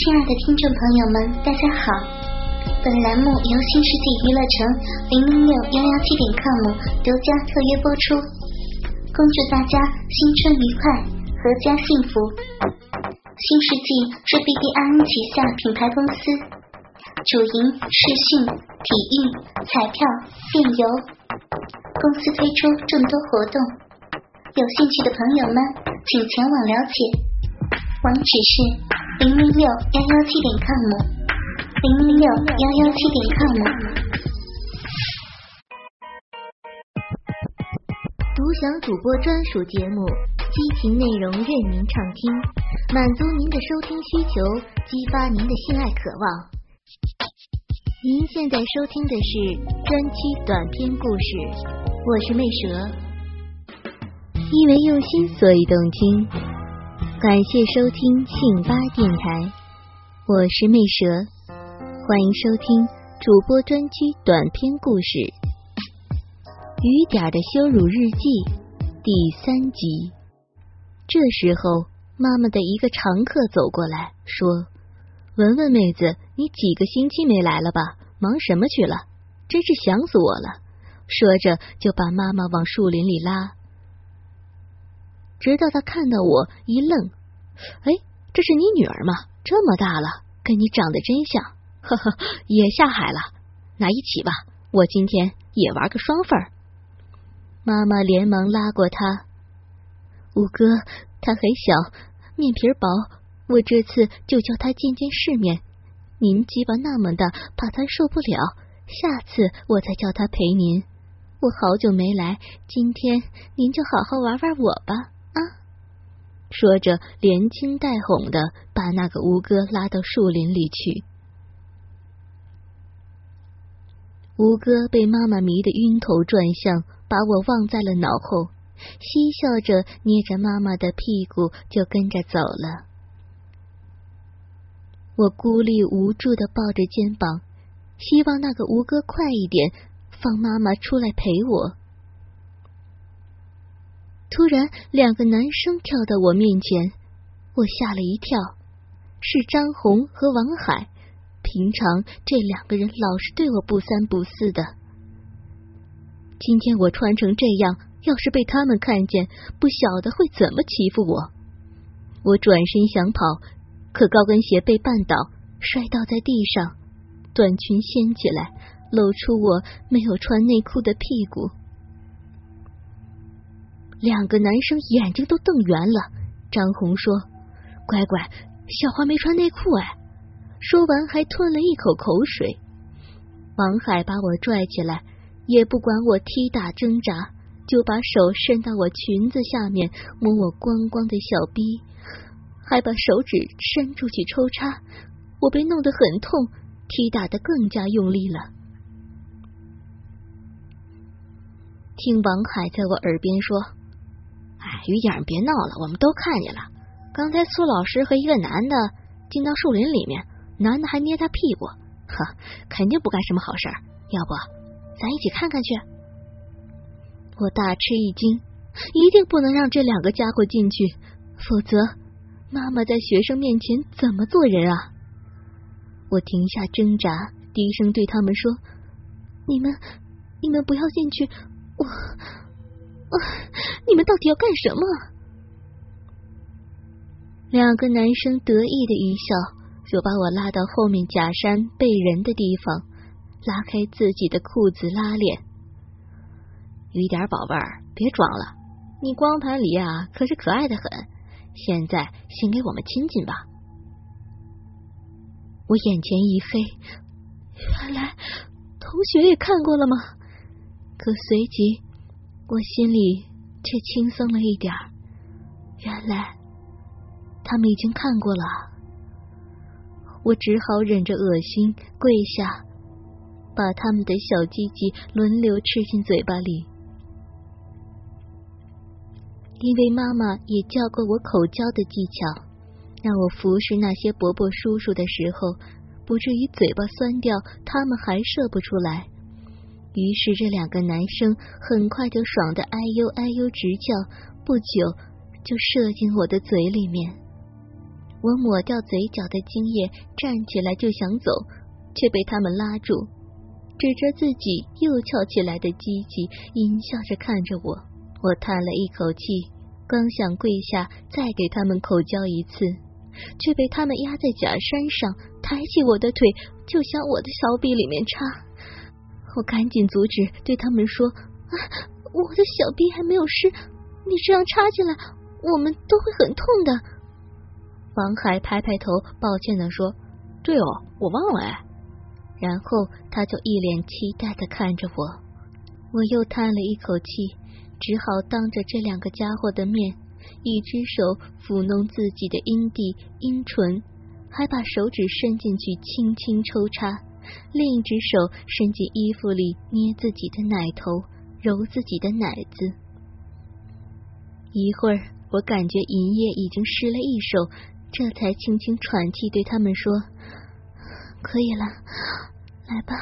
亲爱的听众朋友们，大家好！本栏目由新世纪娱乐城零零六幺幺七点 com 独家特约播出，恭祝大家新春愉快，阖家幸福。新世纪是 BBIN 旗下品牌公司，主营视讯、体育、彩票、电邮。公司推出众多活动，有兴趣的朋友们请前往了解，网址是。零零六幺幺七点 com，零零六幺幺七点 com。独享主播专属节目，激情内容任您畅听，满足您的收听需求，激发您的性爱渴望。您现在收听的是专区短篇故事，我是魅蛇，因为用心，所以动听。感谢收听信八电台，我是魅蛇，欢迎收听主播专区短篇故事《雨点的羞辱日记》第三集。这时候，妈妈的一个常客走过来说：“文文妹子，你几个星期没来了吧？忙什么去了？真是想死我了！”说着就把妈妈往树林里拉。直到他看到我，一愣，哎，这是你女儿吗？这么大了，跟你长得真像，呵呵，也下海了。那一起吧，我今天也玩个双份儿。妈妈连忙拉过他，五哥，他很小，面皮薄，我这次就叫他见见世面。您鸡巴那么大，怕他受不了，下次我再叫他陪您。我好久没来，今天您就好好玩玩我吧。啊说着，连惊带哄的把那个吴哥拉到树林里去。吴哥被妈妈迷得晕头转向，把我忘在了脑后，嬉笑着捏着妈妈的屁股就跟着走了。我孤立无助的抱着肩膀，希望那个吴哥快一点放妈妈出来陪我。突然，两个男生跳到我面前，我吓了一跳，是张红和王海。平常这两个人老是对我不三不四的，今天我穿成这样，要是被他们看见，不晓得会怎么欺负我。我转身想跑，可高跟鞋被绊倒，摔倒在地上，短裙掀起来，露出我没有穿内裤的屁股。两个男生眼睛都瞪圆了。张红说：“乖乖，小花没穿内裤哎。”说完还吞了一口口水。王海把我拽起来，也不管我踢打挣扎，就把手伸到我裙子下面摸我光光的小逼，还把手指伸出去抽插。我被弄得很痛，踢打的更加用力了。听王海在我耳边说。雨点，别闹了，我们都看见了。刚才苏老师和一个男的进到树林里面，男的还捏他屁股，呵，肯定不干什么好事儿。要不，咱一起看看去？我大吃一惊，一定不能让这两个家伙进去，否则妈妈在学生面前怎么做人啊？我停下挣扎，低声对他们说：“你们，你们不要进去，我。”啊！你们到底要干什么？两个男生得意的一笑，就把我拉到后面假山背人的地方，拉开自己的裤子拉链。雨点宝贝儿，别装了，你光盘里啊可是可爱的很。现在先给我们亲亲吧。我眼前一黑，原来同学也看过了吗？可随即。我心里却轻松了一点儿，原来他们已经看过了。我只好忍着恶心跪下，把他们的小鸡鸡轮流吃进嘴巴里。因为妈妈也教过我口交的技巧，让我服侍那些伯伯叔叔的时候，不至于嘴巴酸掉，他们还射不出来。于是，这两个男生很快就爽的哎呦哎呦直叫，不久就射进我的嘴里面。我抹掉嘴角的精液，站起来就想走，却被他们拉住，指着自己又翘起来的鸡鸡，阴笑着看着我。我叹了一口气，刚想跪下再给他们口交一次，却被他们压在假山上，抬起我的腿就向我的小臂里面插。我赶紧阻止，对他们说：“啊，我的小臂还没有湿，你这样插进来，我们都会很痛的。”王海拍拍头，抱歉的说：“对哦，我忘了哎。”然后他就一脸期待的看着我，我又叹了一口气，只好当着这两个家伙的面，一只手抚弄自己的阴蒂、阴唇，还把手指伸进去轻轻抽插，另一只手伸进衣服里捏自己的奶头，揉自己的奶子。一会儿，我感觉银叶已经湿了一手。这才轻轻喘气，对他们说：“可以了，来吧。”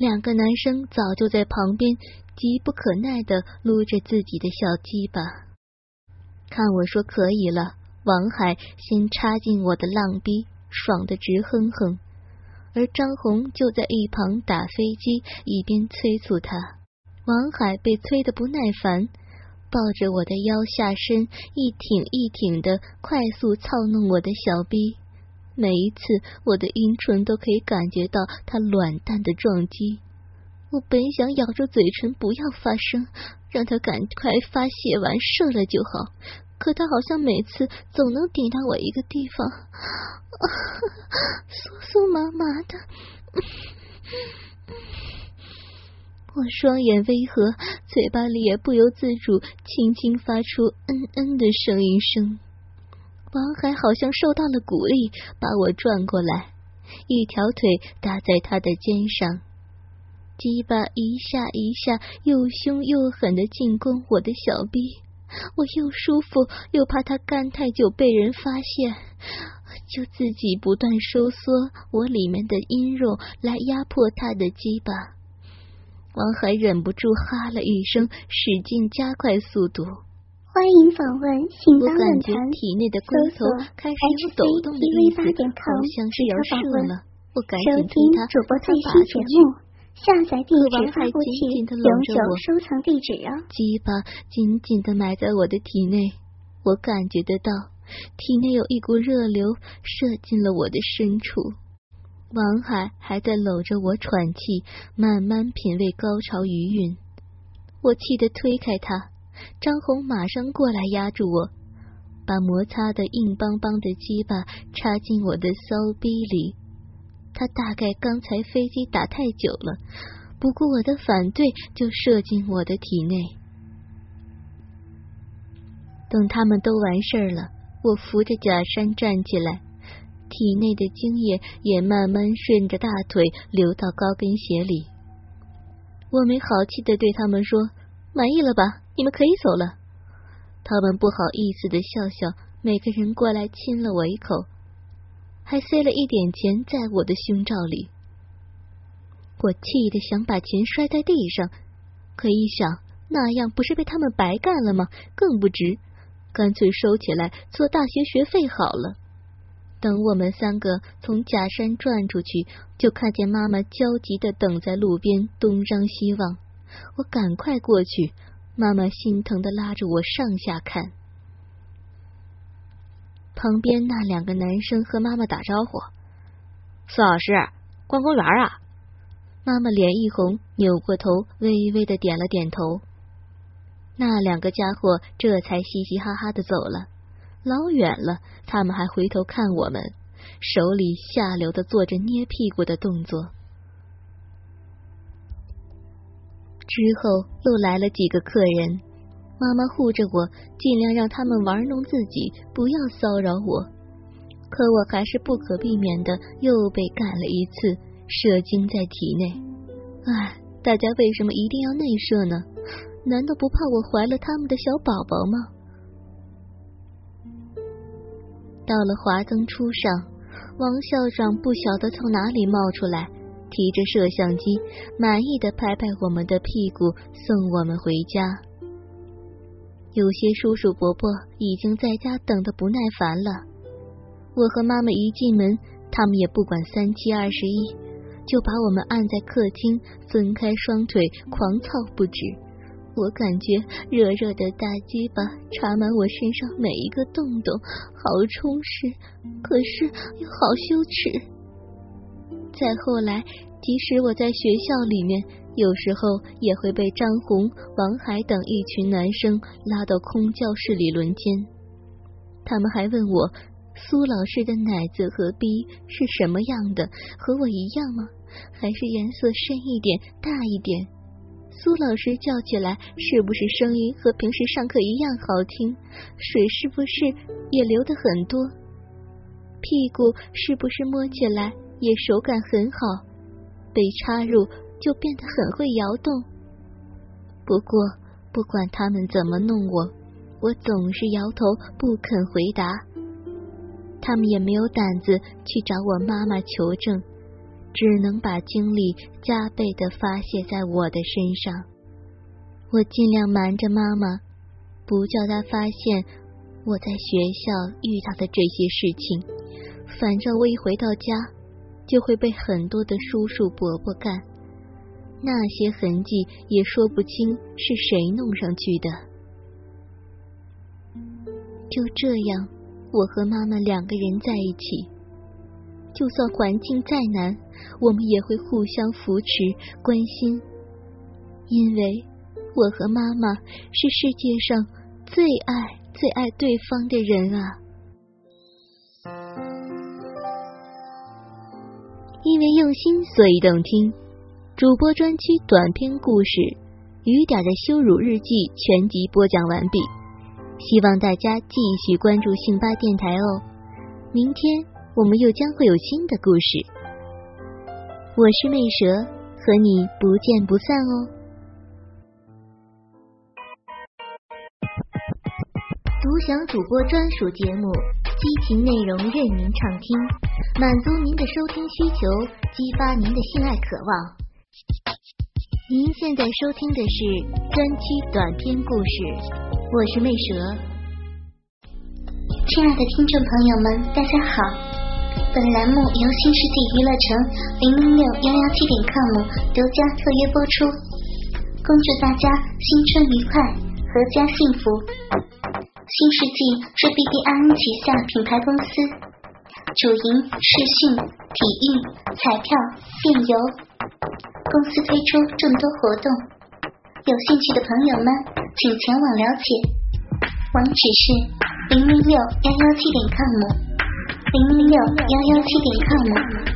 两个男生早就在旁边急不可耐的撸着自己的小鸡巴。看我说可以了，王海先插进我的浪逼，爽的直哼哼，而张红就在一旁打飞机，一边催促他。王海被催得不耐烦。抱着我的腰下身，一挺一挺的快速操弄我的小逼，每一次我的阴唇都可以感觉到他卵蛋的撞击。我本想咬住嘴唇不要发声，让他赶快发泄完射了就好，可他好像每次总能顶到我一个地方，酥酥麻麻的。我双眼微合，嘴巴里也不由自主轻轻发出“嗯嗯”的声音声。王海好像受到了鼓励，把我转过来，一条腿搭在他的肩上，鸡巴一下一下又凶又狠的进攻我的小臂，我又舒服又怕他干太久被人发现，就自己不断收缩我里面的阴肉来压迫他的鸡巴。王海忍不住哈了一声，使劲加快速度。欢迎访问信当论坛，体内的龟头开始有抖动的意思，好像是要射了。我赶紧听他主播最新节目，下载地址发布器，永久收藏地址啊！鸡巴紧紧的埋在我的体内，我感觉得到体内有一股热流射进了我的深处。王海还在搂着我喘气，慢慢品味高潮余韵。我气得推开他，张红马上过来压住我，把摩擦的硬邦邦的鸡巴插进我的骚逼里。他大概刚才飞机打太久了，不顾我的反对，就射进我的体内。等他们都完事儿了，我扶着假山站起来。体内的精液也慢慢顺着大腿流到高跟鞋里。我没好气的对他们说：“满意了吧？你们可以走了。”他们不好意思的笑笑，每个人过来亲了我一口，还塞了一点钱在我的胸罩里。我气得想把钱摔在地上，可一想那样不是被他们白干了吗？更不值，干脆收起来做大学学费好了。等我们三个从假山转出去，就看见妈妈焦急的等在路边，东张西望。我赶快过去，妈妈心疼的拉着我上下看。旁边那两个男生和妈妈打招呼：“苏老师，逛公园啊？”妈妈脸一红，扭过头，微微的点了点头。那两个家伙这才嘻嘻哈哈的走了。老远了，他们还回头看我们，手里下流的做着捏屁股的动作。之后又来了几个客人，妈妈护着我，尽量让他们玩弄自己，不要骚扰我。可我还是不可避免的又被干了一次，射精在体内。唉，大家为什么一定要内射呢？难道不怕我怀了他们的小宝宝吗？到了华灯初上，王校长不晓得从哪里冒出来，提着摄像机，满意的拍拍我们的屁股，送我们回家。有些叔叔伯伯已经在家等得不耐烦了。我和妈妈一进门，他们也不管三七二十一，就把我们按在客厅，分开双腿，狂操不止。我感觉热热的大鸡巴插满我身上每一个洞洞，好充实，可是又好羞耻。再后来，即使我在学校里面，有时候也会被张红、王海等一群男生拉到空教室里轮奸。他们还问我，苏老师的奶子和逼是什么样的，和我一样吗？还是颜色深一点、大一点？苏老师叫起来是不是声音和平时上课一样好听？水是不是也流的很多？屁股是不是摸起来？也手感很好，被插入就变得很会摇动。不过不管他们怎么弄我，我总是摇头不肯回答。他们也没有胆子去找我妈妈求证，只能把精力加倍的发泄在我的身上。我尽量瞒着妈妈，不叫她发现我在学校遇到的这些事情。反正我一回到家。就会被很多的叔叔伯伯干，那些痕迹也说不清是谁弄上去的。就这样，我和妈妈两个人在一起，就算环境再难，我们也会互相扶持、关心，因为我和妈妈是世界上最爱、最爱对方的人啊。因为用心，所以动听。主播专区短篇故事《雨点的羞辱日记》全集播讲完毕，希望大家继续关注信巴电台哦。明天我们又将会有新的故事。我是魅蛇，和你不见不散哦。独享主播专属节目，激情内容任您畅听。满足您的收听需求，激发您的性爱渴望。您现在收听的是专区短篇故事，我是魅蛇。亲爱的听众朋友们，大家好！本栏目由新世纪娱乐城零零六幺幺七点 com 独家特约播出，恭祝大家新春愉快，阖家幸福。新世纪是 B B I N 旗下品牌公司。主营视讯、体育、彩票、电邮，公司推出众多活动，有兴趣的朋友们请前往了解，网址是零零六幺幺七点 com，零零六幺幺七点 com。